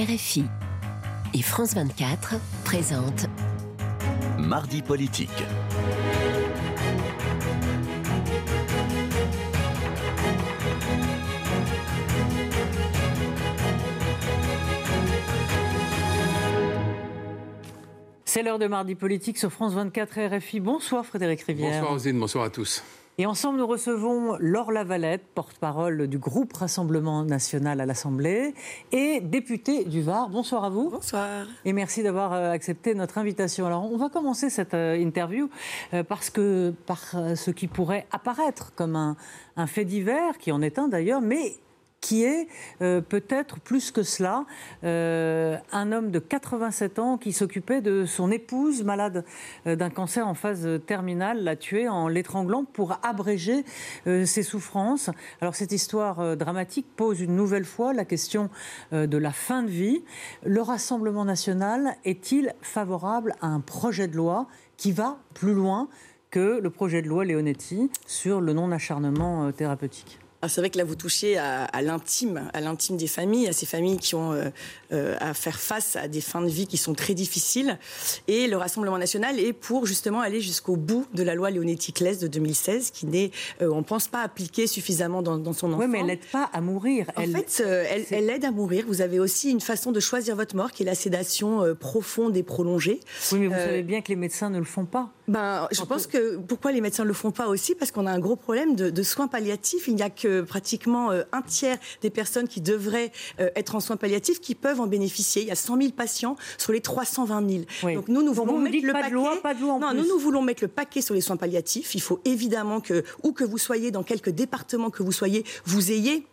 RFI et France 24 présentent Mardi politique. C'est l'heure de Mardi politique sur France 24 RFI. Bonsoir Frédéric Rivière. Bonsoir Rosine, bonsoir à tous. Et ensemble, nous recevons Laure Lavalette, porte-parole du groupe Rassemblement national à l'Assemblée, et députée du Var. Bonsoir à vous. Bonsoir. Et merci d'avoir euh, accepté notre invitation. Alors, on va commencer cette euh, interview euh, parce que, par ce qui pourrait apparaître comme un, un fait divers, qui en est un d'ailleurs, mais qui est euh, peut-être plus que cela euh, un homme de 87 ans qui s'occupait de son épouse malade euh, d'un cancer en phase terminale, l'a tuée en l'étranglant pour abréger ses souffrances. Alors cette histoire dramatique pose une nouvelle fois la question de la fin de vie. Le Rassemblement national est-il favorable à un projet de loi qui va plus loin que le projet de loi Leonetti sur le non-acharnement thérapeutique? C'est vrai que là, vous touchez à, à l'intime, à l'intime des familles, à ces familles qui ont euh, euh, à faire face à des fins de vie qui sont très difficiles. Et le Rassemblement national est pour justement aller jusqu'au bout de la loi Leonetti-Claes de 2016, qui n'est, euh, on pense pas, appliquée suffisamment dans, dans son enfant. Oui, mais elle n'aide pas à mourir. En Elle- fait, euh, elle, aide à mourir. Vous avez aussi une façon de choisir votre mort, qui est la sédation profonde et prolongée. Oui, mais vous savez bien que les médecins ne le font pas. Ben, je pense que pourquoi les médecins ne le font pas aussi? Parce qu'on a un gros problème de, de soins palliatifs. Il n'y a que pratiquement euh, un tiers des personnes qui devraient euh, être en soins palliatifs qui peuvent en bénéficier. Il y a 100 000 patients sur les 320 000. Oui. Donc nous, nous voulons vous mettre le pas de paquet. loi, pas de loi en non, plus. nous, nous voulons mettre le paquet sur les soins palliatifs. Il faut évidemment que, où que vous soyez, dans quelque département que vous soyez, vous ayez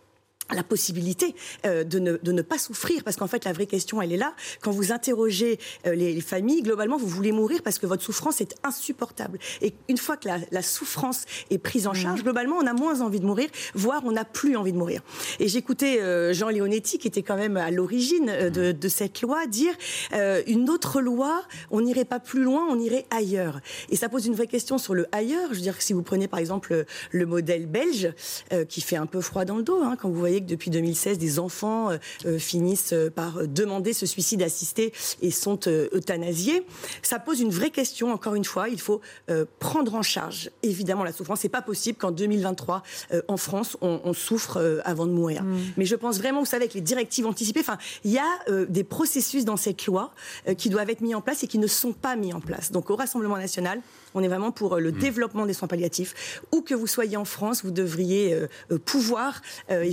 la possibilité euh, de, ne, de ne pas souffrir. Parce qu'en fait la vraie question elle est là. Quand vous interrogez euh, les, les familles globalement vous voulez mourir parce que votre souffrance est insupportable. Et une fois que la, la souffrance est prise en charge globalement on a moins envie de mourir voire on n'a plus envie de mourir. Et j'écoutais euh, Jean Leonetti qui était quand même à l'origine euh, de, de cette loi dire euh, une autre loi on n'irait pas plus loin on irait ailleurs. Et ça pose une vraie question sur le ailleurs. Je veux dire que si vous prenez par exemple le modèle belge euh, qui fait un peu froid dans le dos hein, quand vous voyez que depuis 2016 des enfants euh, euh, finissent euh, par demander ce suicide assisté et sont euh, euthanasiés. Ça pose une vraie question encore une fois. Il faut euh, prendre en charge évidemment la souffrance. C'est pas possible qu'en 2023 euh, en France on, on souffre euh, avant de mourir. Mais je pense vraiment vous savez avec les directives anticipées enfin il y a euh, des processus dans cette loi euh, qui doivent être mis en place et qui ne sont pas mis en place. Donc au Rassemblement national on est vraiment pour le développement des soins palliatifs. Où que vous soyez en France vous devriez pouvoir euh,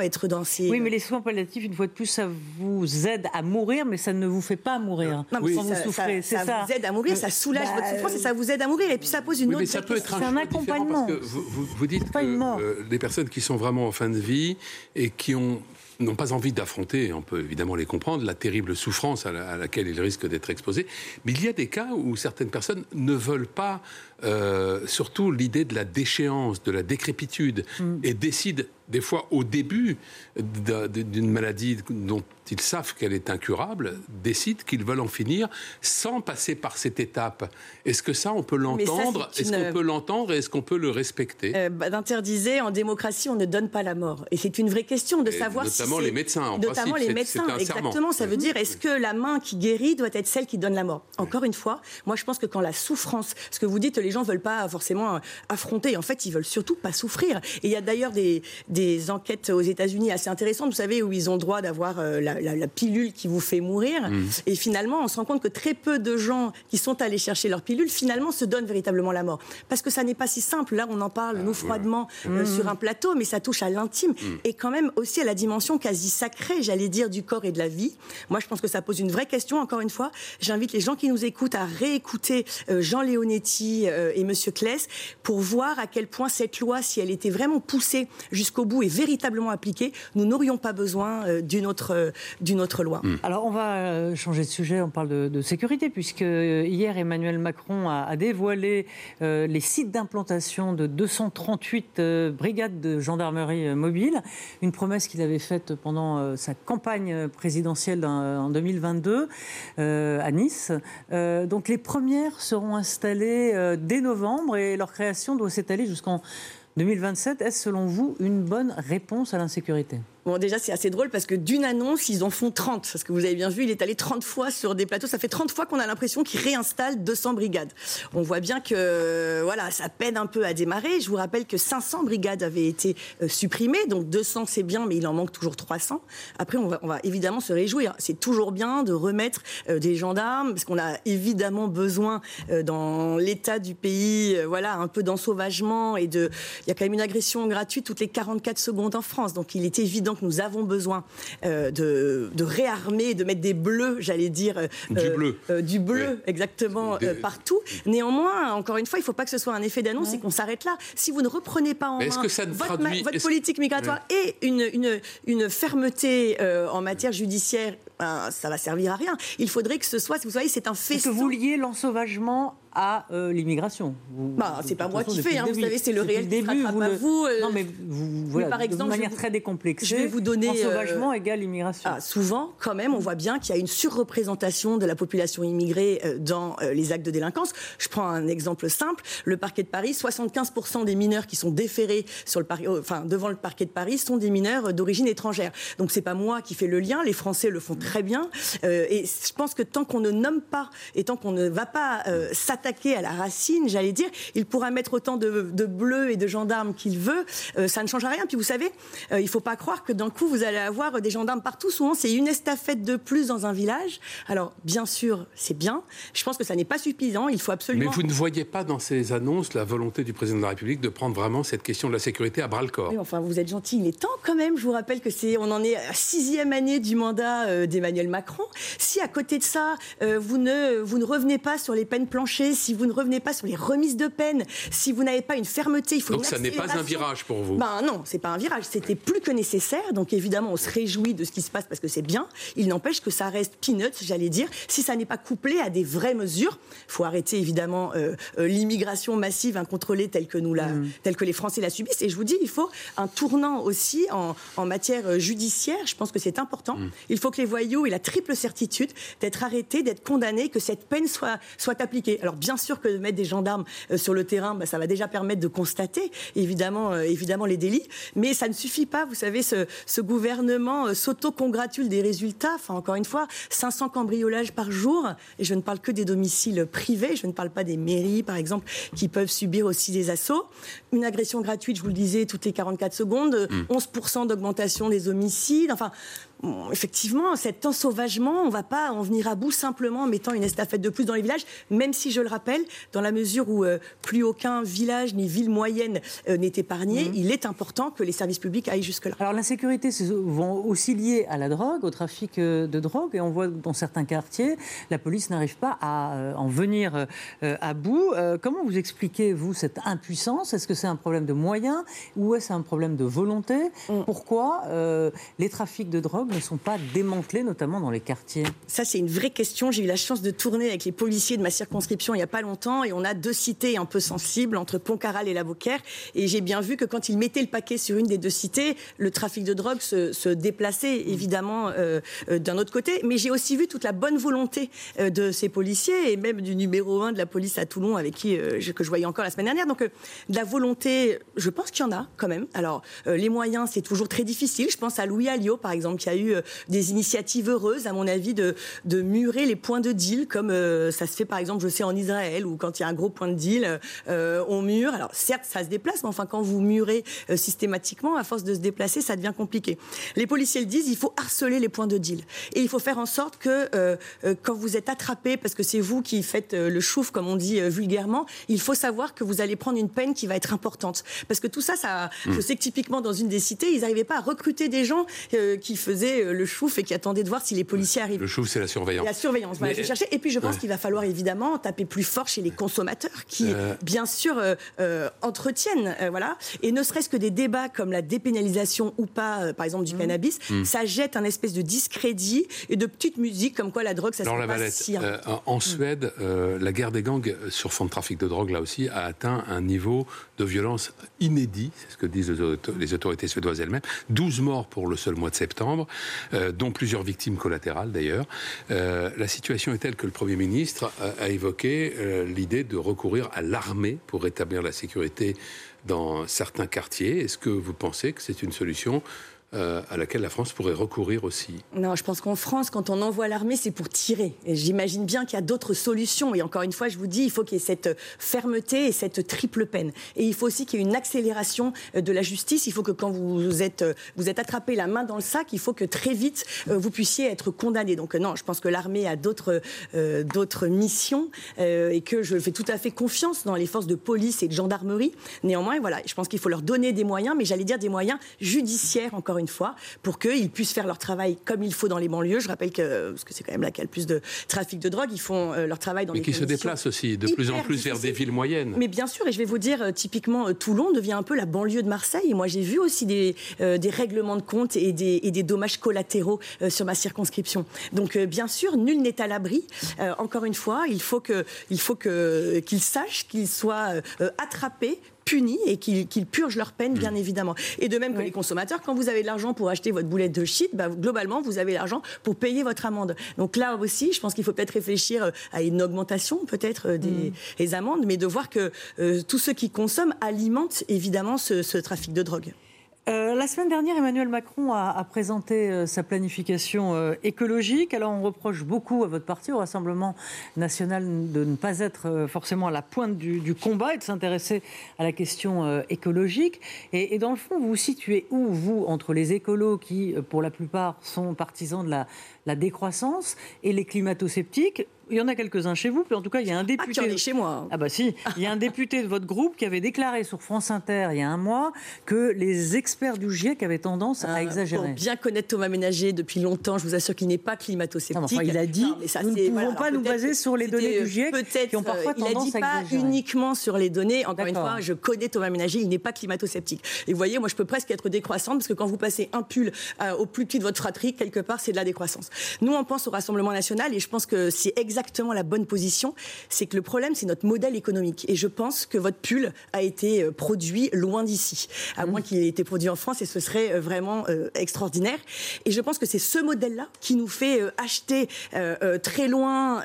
être dans ces Oui, mais les soins palliatifs, une fois de plus, ça vous aide à mourir, mais ça ne vous fait pas mourir Non, mais quand ça, vous souffrez. ça, C'est ça ça. vous aide à mourir, ça soulage Bah, votre souffrance et ça vous aide à mourir. Et puis ça pose une Oui, autre mais ça peut être question. un C'est un accompagnement. Parce que vous, vous- vous dites pas que euh, les personnes qui sont vraiment en fin de vie et qui ont n'ont pas envie d'affronter, on peut évidemment les comprendre, la terrible souffrance à, la- à laquelle ils risquent d'être exposés. Mais il y a des cas où certaines personnes ne veulent pas, euh, surtout l'idée de la déchéance, de la décrépitude, Mm. et décident des fois au début d'un- d'une maladie dont ils savent qu'elle est incurable, décident qu'ils veulent en finir sans passer par cette étape. Est-ce que ça, on peut l'entendre? Est-ce une- qu'on peut l'entendre et est-ce qu'on peut le respecter? Euh, bah, D'interdisait en démocratie, on ne donne pas la mort. Et c'est une vraie question de Et savoir notamment si les médecins, en notamment principe, les médecins, exactement. Ça veut Oui. dire est-ce que la main qui guérit doit être celle qui donne la mort? Encore une fois, moi je pense que quand la souffrance, ce que vous dites, les gens veulent pas forcément euh, affronter. En fait, ils veulent surtout pas souffrir. Et il y a d'ailleurs des, des enquêtes aux États-Unis assez intéressantes, vous savez, où ils ont droit d'avoir euh, la, la- la pilule qui vous fait mourir. Mmh. Et finalement, on se rend compte que très peu de gens qui sont allés chercher leur pilule, finalement, se donnent véritablement la mort. Parce que ça n'est pas si simple. Là, on en parle, nous, froidement, euh, sur un plateau, mais ça touche à l'intime et quand même aussi à la dimension quasi sacrée, j'allais dire, du corps et de la vie. Moi, je pense que ça pose une vraie question, encore une fois. J'invite les gens qui nous écoutent à réécouter euh, Jean Leonetti euh, et Monsieur Kless pour voir à quel point cette loi, si elle était vraiment poussée jusqu'au bout et véritablement appliquée, nous n'aurions pas besoin euh, d'une autre, euh, d'une autre loi. Alors, on va euh, changer de sujet. On parle de, de sécurité, puisque hier, Emmanuel Macron a, a dévoilé euh, les sites d'implantation de 238 euh, brigades de gendarmerie mobile. Une promesse qu'il avait faite pendant euh, sa campagne présidentielle en, en 2022 euh, à Nice. Euh, donc, les premières seront installées euh, dès novembre et leur création doit s'étaler jusqu'en 2027. Est-ce, selon vous, une bonne réponse à l'insécurité? Bon, déjà, c'est assez drôle parce que d'une annonce, ils en font 30. Parce que vous avez bien vu, il est allé 30 fois sur des plateaux. Ça fait 30 fois qu'on a l'impression qu'il réinstalle 200 brigades. On voit bien que, voilà, ça peine un peu à démarrer. Je vous rappelle que 500 brigades avaient été euh, supprimées. Donc 200, c'est bien, mais il en manque toujours 300. Après, on va, on va évidemment se réjouir. C'est toujours bien de remettre euh, des gendarmes parce qu'on a évidemment besoin euh, dans l'état du pays, voilà, un peu d'ensauvagement et de. Il y a quand même une agression gratuite toutes les 44 secondes en France. Donc il est évident que nous avons besoin euh, de, de, réarmer, de mettre des bleus, j'allais dire. Euh, du bleu. Euh, du bleu, exactement, partout. Néanmoins, encore une fois, il ne faut pas que ce soit un effet d'annonce et qu'on s'arrête là. Si vous ne reprenez pas en main votre, votre politique migratoire et une, une, une fermeté en matière judiciaire, ça va servir à rien. Il faudrait que ce soit, vous savez, c'est un fait. Que vous liez l'ensauvagement à euh, l'immigration. Bah, c'est pas moi qui fais, hein, vous savez, c'est le réel début. Vous, vous euh, non, mais vous, voilà, par exemple, de manière très décomplexée, je vais vous donner ensauvagement euh, égale immigration. Ah, souvent, quand même, on voit bien qu'il y a une surreprésentation de la population immigrée dans les actes de délinquance. Je prends un exemple simple le parquet de Paris, 75% des mineurs qui sont déférés sur le enfin, devant le parquet de Paris sont des mineurs d'origine étrangère. Donc c'est pas moi qui fais le lien, les Français le font très bien. et je pense que tant qu'on ne nomme pas et tant qu'on ne va pas s'attaquer attaquer à la racine, j'allais dire. Il pourra mettre autant de, bleus et de gendarmes qu'il veut. Euh, ça ne changera rien. Puis vous savez, euh, il ne faut pas croire que d'un coup, vous allez avoir des gendarmes partout. Souvent, c'est une estafette de plus dans un village. Alors, bien sûr, c'est bien. Je pense que ça n'est pas suffisant. Il faut absolument. Mais vous ne voyez pas dans ces annonces la volonté du président de la République de prendre vraiment cette question de la sécurité à bras le corps? Oui, enfin, vous êtes gentil. Il est temps quand même. Je vous rappelle que c'est, on en est à sixième année du mandat euh, d'Emmanuel Macron. Si à côté de ça, vous ne vous ne revenez pas sur les peines planchées, si vous ne revenez pas sur les remises de peine, si vous n'avez pas une fermeté, il faut Donc ça n'est pas un virage pour vous Ben non, c'est pas un virage, c'était plus que nécessaire. Donc évidemment, on se réjouit de ce qui se passe parce que c'est bien. Il n'empêche que ça reste peanuts, j'allais dire, si ça n'est pas couplé à des vraies mesures. Il faut arrêter évidemment euh, euh, l'immigration massive incontrôlée telle que nous la, mm. telle que les Français la subissent. Et je vous dis, il faut un tournant aussi en, en matière euh, judiciaire. Je pense que c'est important. Mm. Il faut que les aient la triple certitude d'être arrêtés, d'être condamnés, que cette peine soit, soit appliquée. Alors bien sûr que de mettre des gendarmes euh, sur le terrain, bah, ça va déjà permettre de constater évidemment, euh, évidemment les délits. Mais ça ne suffit pas. Vous savez, ce, ce gouvernement euh, s'auto-congratule des résultats. Enfin, encore une fois, 500 cambriolages par jour. Et je ne parle que des domiciles privés. Je ne parle pas des mairies, par exemple, qui peuvent subir aussi des assauts. Une agression gratuite, je vous le disais, toutes les 44 secondes. 11% mmh. d'augmentation des homicides. Enfin, effectivement, cet ensauvagement, on ne va pas en venir à bout simplement en mettant une estafette de plus dans les villages, même si, je le rappelle, dans la mesure où euh, plus aucun village ni ville moyenne euh, n'est épargné, mhm. il est important que les services publics aillent jusque-là. Alors l'insécurité vont aussi lier à la drogue, au trafic euh, de drogue, et on voit dans certains quartiers, la police n'arrive pas à en venir à bout. Comment vous expliquez, vous, cette impuissance? Est-ce que c'est un problème de moyens ou est-ce un problème de volonté? Mm. Pourquoi les trafics de drogue ne sont pas démantelés, notamment dans les quartiers Ça, c'est une vraie question. J'ai eu la chance de tourner avec les policiers de ma circonscription il n'y a pas longtemps et on a deux cités un peu sensibles entre Pontcarral et La Beaucaire. Et j'ai bien vu que quand ils mettaient le paquet sur une des deux cités, le trafic de drogue se, déplaçait évidemment euh, euh, d'un autre côté. Mais j'ai aussi vu toute la bonne volonté euh, de ces policiers et même du numéro 1 de la police à Toulon avec qui que je voyais encore la semaine dernière. Donc de la volonté, je pense qu'il y en a quand même. Alors les moyens, c'est toujours très difficile. Je pense à Louis Alliot, par exemple, qui a eu des initiatives heureuses, à mon avis, de, de murer les points de deal, comme ça se fait par exemple, je sais, en Israël, où quand il y a un gros point de deal, euh, on mure. Alors certes, ça se déplace, mais enfin, quand vous murez euh, systématiquement, à force de se déplacer, ça devient compliqué. Les policiers le disent, il faut harceler les points de deal. Et il faut faire en sorte que euh, quand vous êtes attrapé, parce que c'est vous qui faites le chouf, comme on dit vulgairement, il faut savoir que vous allez prendre une peine qui va être importante. Parce que tout ça, ça je hmm. sais que typiquement dans une des cités, ils n'arrivaient pas à recruter des gens qui faisaient le chouf et qui attendaient de voir si les policiers arrivent. Le chouf, c'est la surveillance. La surveillance, voilà, chercher. Et puis je pense qu'il va falloir évidemment taper plus fort chez les consommateurs qui, euh. bien sûr, euh, euh, entretiennent, voilà. Et ne serait-ce que des débats comme la dépénalisation ou pas, par exemple, du mmh. cannabis, mmh. ça jette un espèce de discrédit et de petite musique comme quoi la drogue, ça se la pas si, En mmh. Suède, la guerre des gangs sur fond de trafic de drogue, là aussi, a atteint un niveau de violence inédit, c'est ce que disent les autorités suédoises elles-mêmes. 12 morts pour le seul mois de septembre, dont plusieurs victimes collatérales d'ailleurs. la situation est telle que le Premier ministre a, évoqué l'idée de recourir à l'armée pour rétablir la sécurité dans certains quartiers. Est-ce que vous pensez que c'est une solution euh, à laquelle la France pourrait recourir aussi Non, je pense qu'en France, quand on envoie l'armée, c'est pour tirer. J'imagine bien qu'il y a d'autres solutions. Et encore une fois, je vous dis, il faut qu'il y ait cette fermeté et cette triple peine. Et il faut aussi qu'il y ait une accélération euh, de la justice. Il faut que quand vous êtes, euh, vous êtes attrapé la main dans le sac, il faut que très vite vous puissiez être condamné. Donc non, je pense que l'armée a d'autres d'autres missions et que je fais tout à fait confiance dans les forces de police et de gendarmerie. Néanmoins, voilà, je pense qu'il faut leur donner des moyens, mais j'allais dire des moyens judiciaires, encore une fois, pour qu'ils puissent faire leur travail comme il faut dans les banlieues. Je rappelle que, parce que c'est quand même là qu'il y a le plus de trafic de drogue, ils font euh, leur travail dans mais les qui se déplacent aussi de plus en plus vers des villes moyennes. Mais bien sûr, et je vais vous dire, euh, typiquement, euh, Toulon devient un peu la banlieue de Marseille. Et moi, j'ai vu aussi des, des règlements de compte et des, et des dommages collatéraux sur ma circonscription. Donc, bien sûr, nul n'est à l'abri. encore une fois, il faut que, il faut que qu'ils sachent qu'ils soient attrapés punis et qu'ils purgent leur peine, bien mm. évidemment. Et de même que les consommateurs, quand vous avez de l'argent pour acheter votre boulette de shit, bah, globalement, vous avez l'argent pour payer votre amende. Donc là aussi, je pense qu'il faut peut-être réfléchir euh, à une augmentation, peut-être, euh, mm. des, amendes, mais de voir que euh, tous ceux qui consomment alimentent évidemment ce trafic de drogue. Euh, la semaine dernière, Emmanuel Macron a, présenté euh, sa planification euh, écologique. Alors, on reproche beaucoup à votre parti, au Rassemblement national, de ne pas être forcément à la pointe du, combat et de s'intéresser à la question écologique. Et, dans le fond, vous vous situez où, vous, entre les écolos qui, pour la plupart, sont partisans de la, la décroissance et les climato-sceptiques il y en a quelques-uns chez vous, puis en tout cas, il y a un député. Ah, chez moi. Ah bah si, il y a un député de votre groupe qui avait déclaré sur France Inter il y a un mois que les experts du GIEC avaient tendance à ah, exagérer. Pour bien connaître Thomas Ménager depuis longtemps, je vous assure qu'il n'est pas climato-sceptique. il a dit ça, nous ne pouvons pas nous baser sur les données du GIEC qui ont parfois euh, Il a dit pas uniquement sur les données. Encore une fois, je connais Thomas Ménager, il n'est pas climato-sceptique. Et vous voyez, moi, je peux presque être décroissante parce que quand vous passez un pull euh, au plus petit de votre fratrie, quelque part, c'est de la décroissance. Nous, on pense au Rassemblement national et je pense que c'est exactement la bonne position, c'est que le problème, c'est notre modèle économique. Et je pense que votre pull a été euh, produit loin d'ici, à moins qu'il ait été produit en France, et ce serait euh, vraiment euh, extraordinaire. Et je pense que c'est ce modèle-là qui nous fait acheter très loin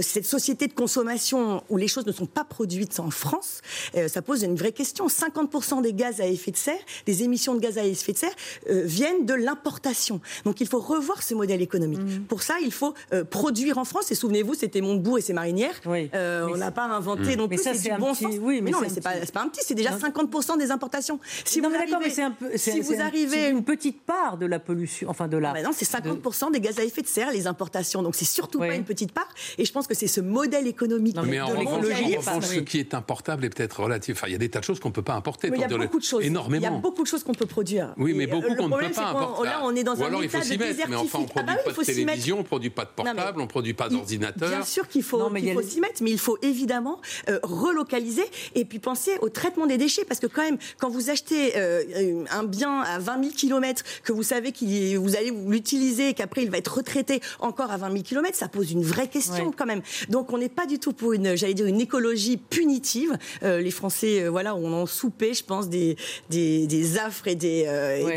cette société de consommation où les choses ne sont pas produites en France. ça pose une vraie question. 50% des gaz à effet de serre, des émissions de gaz à effet de serre, viennent de l'importation. Donc il faut revoir ce modèle économique. Mmh. Pour ça, il faut produire en France. Et souvenez-vous, c'était mon et ses marinières. Euh, on n'a pas inventé non plus. c'est du bon sens. Oui, mais, non, mais c'est pas, pas, un petit, c'est déjà 50% des importations. Si non, vous arrivez, mais c'est un peu, si vous arrivez une petite part de la pollution, enfin de la. Ah, non, c'est 50% des gaz à effet de serre les importations. Donc c'est surtout pas une petite part. Et je pense que c'est ce modèle économique. mais en revanche, ce qui est importable est peut-être relatif. Enfin, il y a des tas de choses qu'on ne peut pas importer. Il y a beaucoup de choses. Énormément. Il y a beaucoup de choses qu'on peut produire. Oui, mais beaucoup qu'on ne peut pas importer. Là, on est dans un alors il faut s'y mettre. Mais enfin, on ne produit pas de télévision, on ne produit pas de portable, on ne produit pas d'ordinateur. Bien sûr qu'il faut s'y mettre, mais il faut évidemment euh, relocaliser et puis penser au traitement des déchets. Parce que quand même, quand vous achetez euh, un bien à 20 000 km, que vous savez que vous allez l'utiliser et qu'après il va être retraité encore à 20 000 km, ça pose une vraie question quand même. Donc on n'est pas du tout pour une, j'allais dire, une écologie punitive. Euh, les Français, voilà, on en soupé, je pense, des, des, affres et des,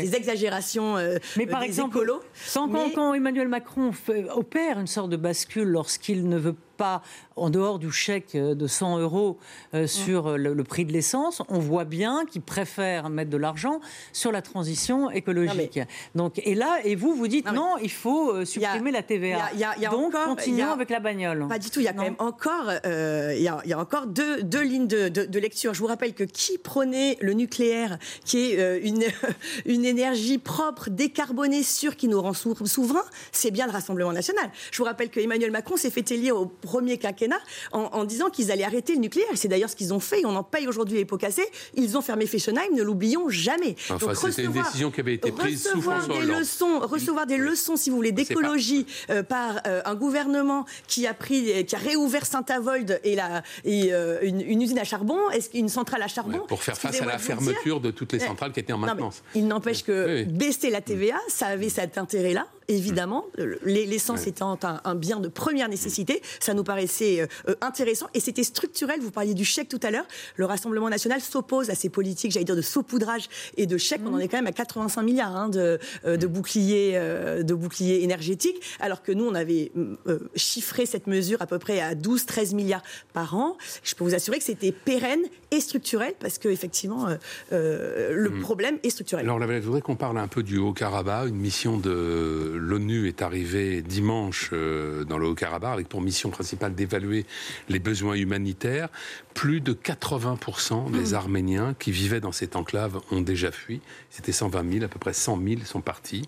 des exagérations. mais par exemple, écolos. Quand, quand, Emmanuel Macron opère une sorte de bascule lorsqu'il ne veut pas en dehors du chèque de 100 euros euh, sur le, prix de l'essence, on voit bien qu'ils préfèrent mettre de l'argent sur la transition écologique. Donc, et là, et vous, vous dites non, il faut euh, supprimer la TVA. Y y a Donc, encore, continuons avec la bagnole. Pas du tout. Il y a quand même encore, euh, il y, a, encore deux, deux lignes de, de, lecture. Je vous rappelle que qui prenait le nucléaire, qui est une, une énergie propre, décarbonée, sûre, qui nous rend souverains, c'est bien le Rassemblement national. Je vous rappelle que Emmanuel Macron s'est fait élire au premier quinquennat en, disant qu'ils allaient arrêter le nucléaire. C'est d'ailleurs ce qu'ils ont fait. On en paye aujourd'hui les pots cassés. Ils ont fermé Fessenheim, ne l'oublions jamais. Enfin, c'était une décision qui avait été prise sous François des leçons, Recevoir des leçons, si vous voulez, d'écologie euh, par euh, un gouvernement qui a pris, qui a réouvert Saint-Avold et, la, et euh, une, usine à charbon, une centrale à charbon Pour faire face à la fermeture de toutes les centrales qui étaient en maintenance. il n'empêche que baisser la TVA, ça avait cet intérêt-là évidemment, l'essence étant un, bien de première nécessité, ça nous paraissait intéressant et c'était structurel. Vous parliez du chèque tout à l'heure. Le Rassemblement national s'oppose à ces politiques, j'allais dire, de saupoudrage et de chèques. On en est quand même à 85 milliards hein, de, de, boucliers, de boucliers énergétiques, alors que nous, on avait chiffré cette mesure à peu près à 12-13 milliards par an. Je peux vous assurer que c'était pérenne et structurel parce que effectivement euh, euh, le hmm. problème est structurel. Alors, je voudrais qu'on parle un peu du Haut-Karabakh. Une mission de l'ONU est arrivée dimanche euh, dans le Haut-Karabakh avec pour mission principale d'évaluer les besoins humanitaires. Plus de 80% des hmm. Arméniens qui vivaient dans cette enclave ont déjà fui. C'était 120 000, à peu près 100 000 sont partis,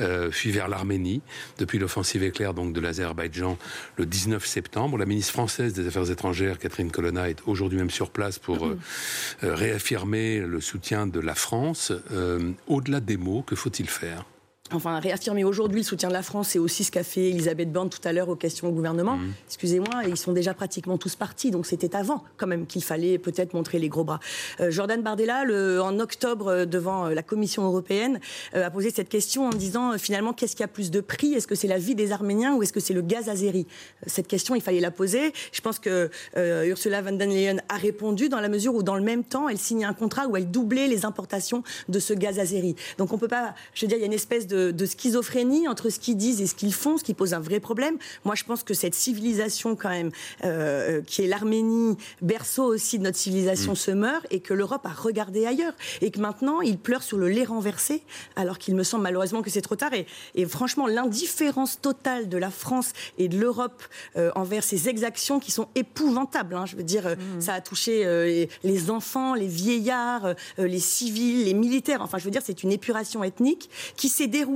euh, fuient vers l'Arménie depuis l'offensive éclair donc de l'Azerbaïdjan le 19 septembre. La ministre française des Affaires étrangères, Catherine Colonna, est aujourd'hui même sur place pour euh, euh, réaffirmer le soutien de la France. Euh, au-delà des mots, que faut-il faire? Enfin réaffirmer aujourd'hui le soutien de la France, c'est aussi ce qu'a fait Elisabeth Borne tout à l'heure aux questions au gouvernement. Mmh. Excusez-moi, ils sont déjà pratiquement tous partis, donc c'était avant quand même qu'il fallait peut-être montrer les gros bras. Euh, Jordan Bardella, le, en octobre, euh, devant euh, la Commission européenne, a posé cette question en disant finalement qu'est-ce qui a plus de prix? Est-ce que c'est la vie des Arméniens ou est-ce que c'est le gaz azéri? Cette question, il fallait la poser. Je pense que Ursula von der Leyen a répondu dans la mesure où dans le même temps, elle signait un contrat où elle doublait les importations de ce gaz azéri. Donc on peut pas, je veux dire, il y a une espèce de de, schizophrénie entre ce qu'ils disent et ce qu'ils font, ce qui pose un vrai problème. Moi, je pense que cette civilisation, quand même, euh, qui est l'Arménie, berceau aussi de notre civilisation, mm. se meurt et que l'Europe a regardé ailleurs. Et que maintenant, il pleure sur le lait renversé, alors qu'il me semble malheureusement que c'est trop tard. Et, franchement, l'indifférence totale de la France et de l'Europe euh, envers ces exactions qui sont épouvantables. Hein. je veux dire, euh, mm. ça a touché les enfants, les vieillards, les civils, les militaires. Enfin, je veux dire, c'est une épuration ethnique qui s'est déroulée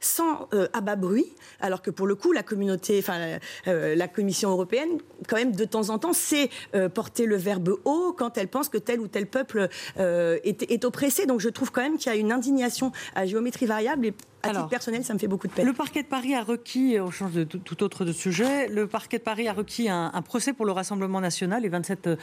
sans euh, abat bruit, alors que pour le coup, la communauté, enfin euh, la Commission européenne, quand même de temps en temps, sait euh, porter le verbe haut quand elle pense que tel ou tel peuple est, est, oppressé. Donc je trouve quand même qu'il y a une indignation à géométrie variable et à titre personnel, ça me fait beaucoup de peine. Le parquet de Paris a requis, on change de tout, autre sujet, le parquet de Paris a requis un, procès pour le Rassemblement national et 27 euh,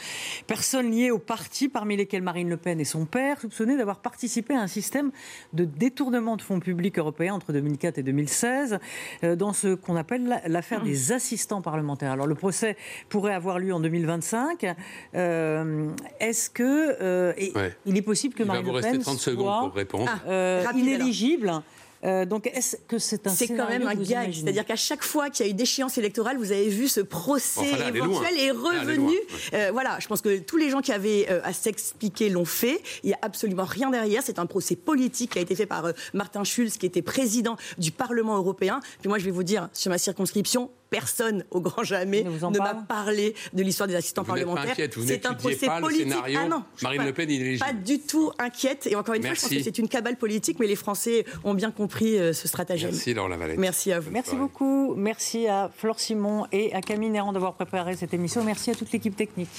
personnes liées au parti, parmi lesquelles Marine Le Pen et son père, soupçonnées d'avoir participé à un système de détournement de fonds publics européens entre 2004 et 2016, euh, dans ce qu'on appelle l'affaire des assistants parlementaires. Alors le procès pourrait avoir lieu en 2025. Euh, est-ce que il est possible que Marine Le Pen 30 secondes pour répondre. Ah, inéligible euh, donc, est-ce que c'est un C'est quand même un gag. C'est-à-dire qu'à chaque fois qu'il y a eu d'échéance électorale, vous avez vu ce procès éventuel est revenu. Euh, voilà, je pense que tous les gens qui avaient euh, à s'expliquer l'ont fait. Il n'y a absolument rien derrière. C'est un procès politique qui a été fait par Martin Schulz, qui était président du Parlement européen. Puis moi, je vais vous dire, sur ma circonscription, personne au grand jamais ne, m'a parlé de l'histoire des assistants parlementaires. C'est un procès politique. Ah non, Marine Le Pen, il est Pas du tout inquiète. Et encore une fois, je pense que c'est une cabale politique, mais les Français ont bien compris euh, ce stratagème. Merci Laure Lavalette. Merci à vous. Merci beaucoup. Merci à Flore Simon et à Camille Néran d'avoir préparé cette émission. Merci à toute l'équipe technique.